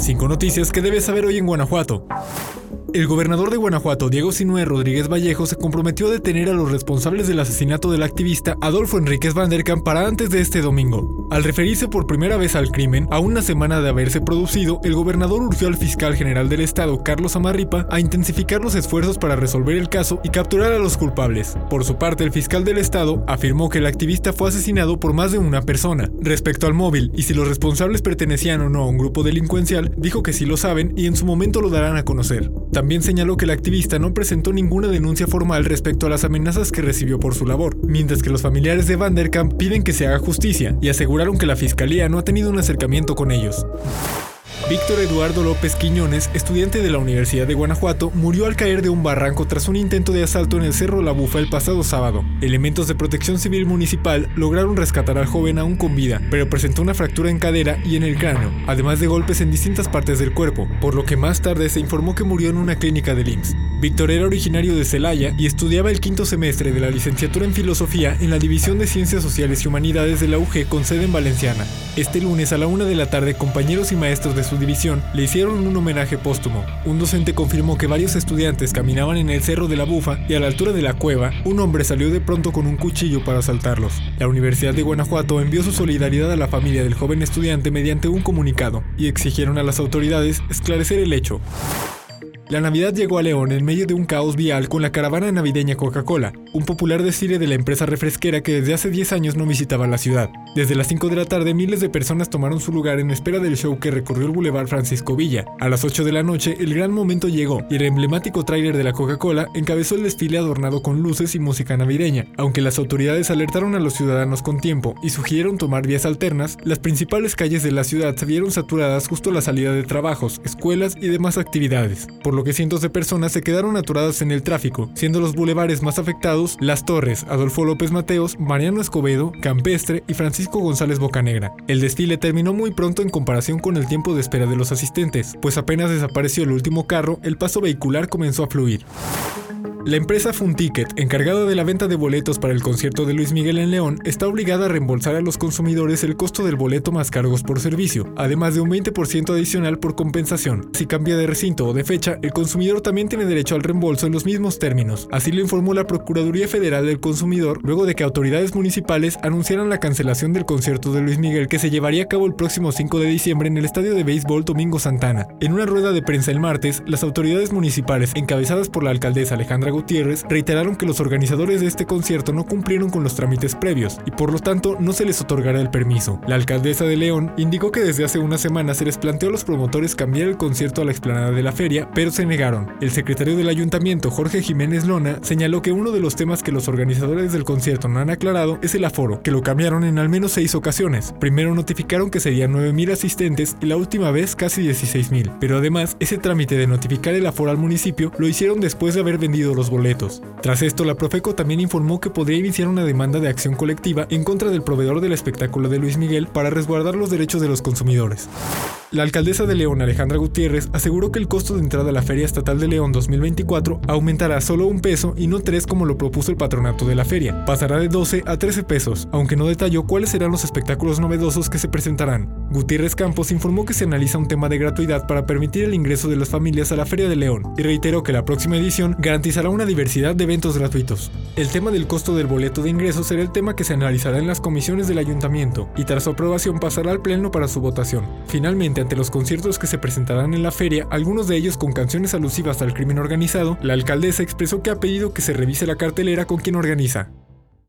Cinco noticias que debes saber hoy en Guanajuato. El gobernador de Guanajuato, Diego Sinue Rodríguez Vallejo, se comprometió a detener a los responsables del asesinato del activista Adolfo Enríquez Van der Kamp para antes de este domingo. Al referirse por primera vez al crimen, a una semana de haberse producido, el gobernador urgió al fiscal general del estado, Carlos Amarripa, a intensificar los esfuerzos para resolver el caso y capturar a los culpables. Por su parte, el fiscal del estado afirmó que el activista fue asesinado por más de una persona. Respecto al móvil y si los responsables pertenecían o no a un grupo delincuencial, dijo que sí lo saben y en su momento lo darán a conocer. También señaló que el activista no presentó ninguna denuncia formal respecto a las amenazas que recibió por su labor, mientras que los familiares de Vanderkamp piden que se haga justicia y aseguraron que la fiscalía no ha tenido un acercamiento con ellos. Víctor Eduardo López Quiñones, estudiante de la Universidad de Guanajuato, murió al caer de un barranco tras un intento de asalto en el Cerro La Bufa el pasado sábado. Elementos de protección civil municipal lograron rescatar al joven aún con vida, pero presentó una fractura en cadera y en el cráneo, además de golpes en distintas partes del cuerpo, por lo que más tarde se informó que murió en una clínica de IMSS. Víctor era originario de Celaya y estudiaba el quinto semestre de la licenciatura en Filosofía en la División de Ciencias Sociales y Humanidades de la UG con sede en Valenciana. Este lunes a la una de la tarde, compañeros y maestros de su división le hicieron un homenaje póstumo. Un docente confirmó que varios estudiantes caminaban en el cerro de la Bufa y a la altura de la cueva, un hombre salió de pronto con un cuchillo para asaltarlos. La Universidad de Guanajuato envió su solidaridad a la familia del joven estudiante mediante un comunicado y exigieron a las autoridades esclarecer el hecho. La Navidad llegó a León en medio de un caos vial con la caravana navideña Coca-Cola, un popular desfile de la empresa refresquera que desde hace 10 años no visitaba la ciudad. Desde las 5 de la tarde miles de personas tomaron su lugar en espera del show que recorrió el Boulevard Francisco Villa. A las 8 de la noche el gran momento llegó y el emblemático tráiler de la Coca-Cola encabezó el desfile adornado con luces y música navideña. Aunque las autoridades alertaron a los ciudadanos con tiempo y sugirieron tomar vías alternas, las principales calles de la ciudad se vieron saturadas justo a la salida de trabajos, escuelas y demás actividades, que cientos de personas se quedaron aturadas en el tráfico, siendo los bulevares más afectados Las Torres, Adolfo López Mateos, Mariano Escobedo, Campestre y Francisco González Bocanegra. El desfile terminó muy pronto en comparación con el tiempo de espera de los asistentes, pues apenas desapareció el último carro, el paso vehicular comenzó a fluir. La empresa Funticket, encargada de la venta de boletos para el concierto de Luis Miguel en León, está obligada a reembolsar a los consumidores el costo del boleto más cargos por servicio, además de un 20% adicional por compensación. Si cambia de recinto o de fecha, el consumidor también tiene derecho al reembolso en los mismos términos. Así lo informó la Procuraduría Federal del Consumidor luego de que autoridades municipales anunciaran la cancelación del concierto de Luis Miguel que se llevaría a cabo el próximo 5 de diciembre en el estadio de béisbol Domingo Santana. En una rueda de prensa el martes, las autoridades municipales, encabezadas por la alcaldesa Alejandra Gutiérrez reiteraron que los organizadores de este concierto no cumplieron con los trámites previos y por lo tanto no se les otorgará el permiso. La alcaldesa de León indicó que desde hace una semana se les planteó a los promotores cambiar el concierto a la explanada de la feria, pero se negaron. El secretario del ayuntamiento, Jorge Jiménez Lona, señaló que uno de los temas que los organizadores del concierto no han aclarado es el aforo, que lo cambiaron en al menos seis ocasiones. Primero notificaron que serían 9.000 asistentes y la última vez casi 16.000, pero además ese trámite de notificar el aforo al municipio lo hicieron después de haber vendido los boletos. Tras esto, la Profeco también informó que podría iniciar una demanda de acción colectiva en contra del proveedor del espectáculo de Luis Miguel para resguardar los derechos de los consumidores. La alcaldesa de León, Alejandra Gutiérrez, aseguró que el costo de entrada a la Feria Estatal de León 2024 aumentará solo un peso y no tres como lo propuso el patronato de la feria. Pasará de 12 a 13 pesos, aunque no detalló cuáles serán los espectáculos novedosos que se presentarán. Gutiérrez Campos informó que se analiza un tema de gratuidad para permitir el ingreso de las familias a la Feria de León y reiteró que la próxima edición garantizará una diversidad de eventos gratuitos. El tema del costo del boleto de ingreso será el tema que se analizará en las comisiones del ayuntamiento y tras su aprobación pasará al pleno para su votación. Finalmente, ante los conciertos que se presentarán en la feria, algunos de ellos con canciones alusivas al crimen organizado, la alcaldesa expresó que ha pedido que se revise la cartelera con quien organiza.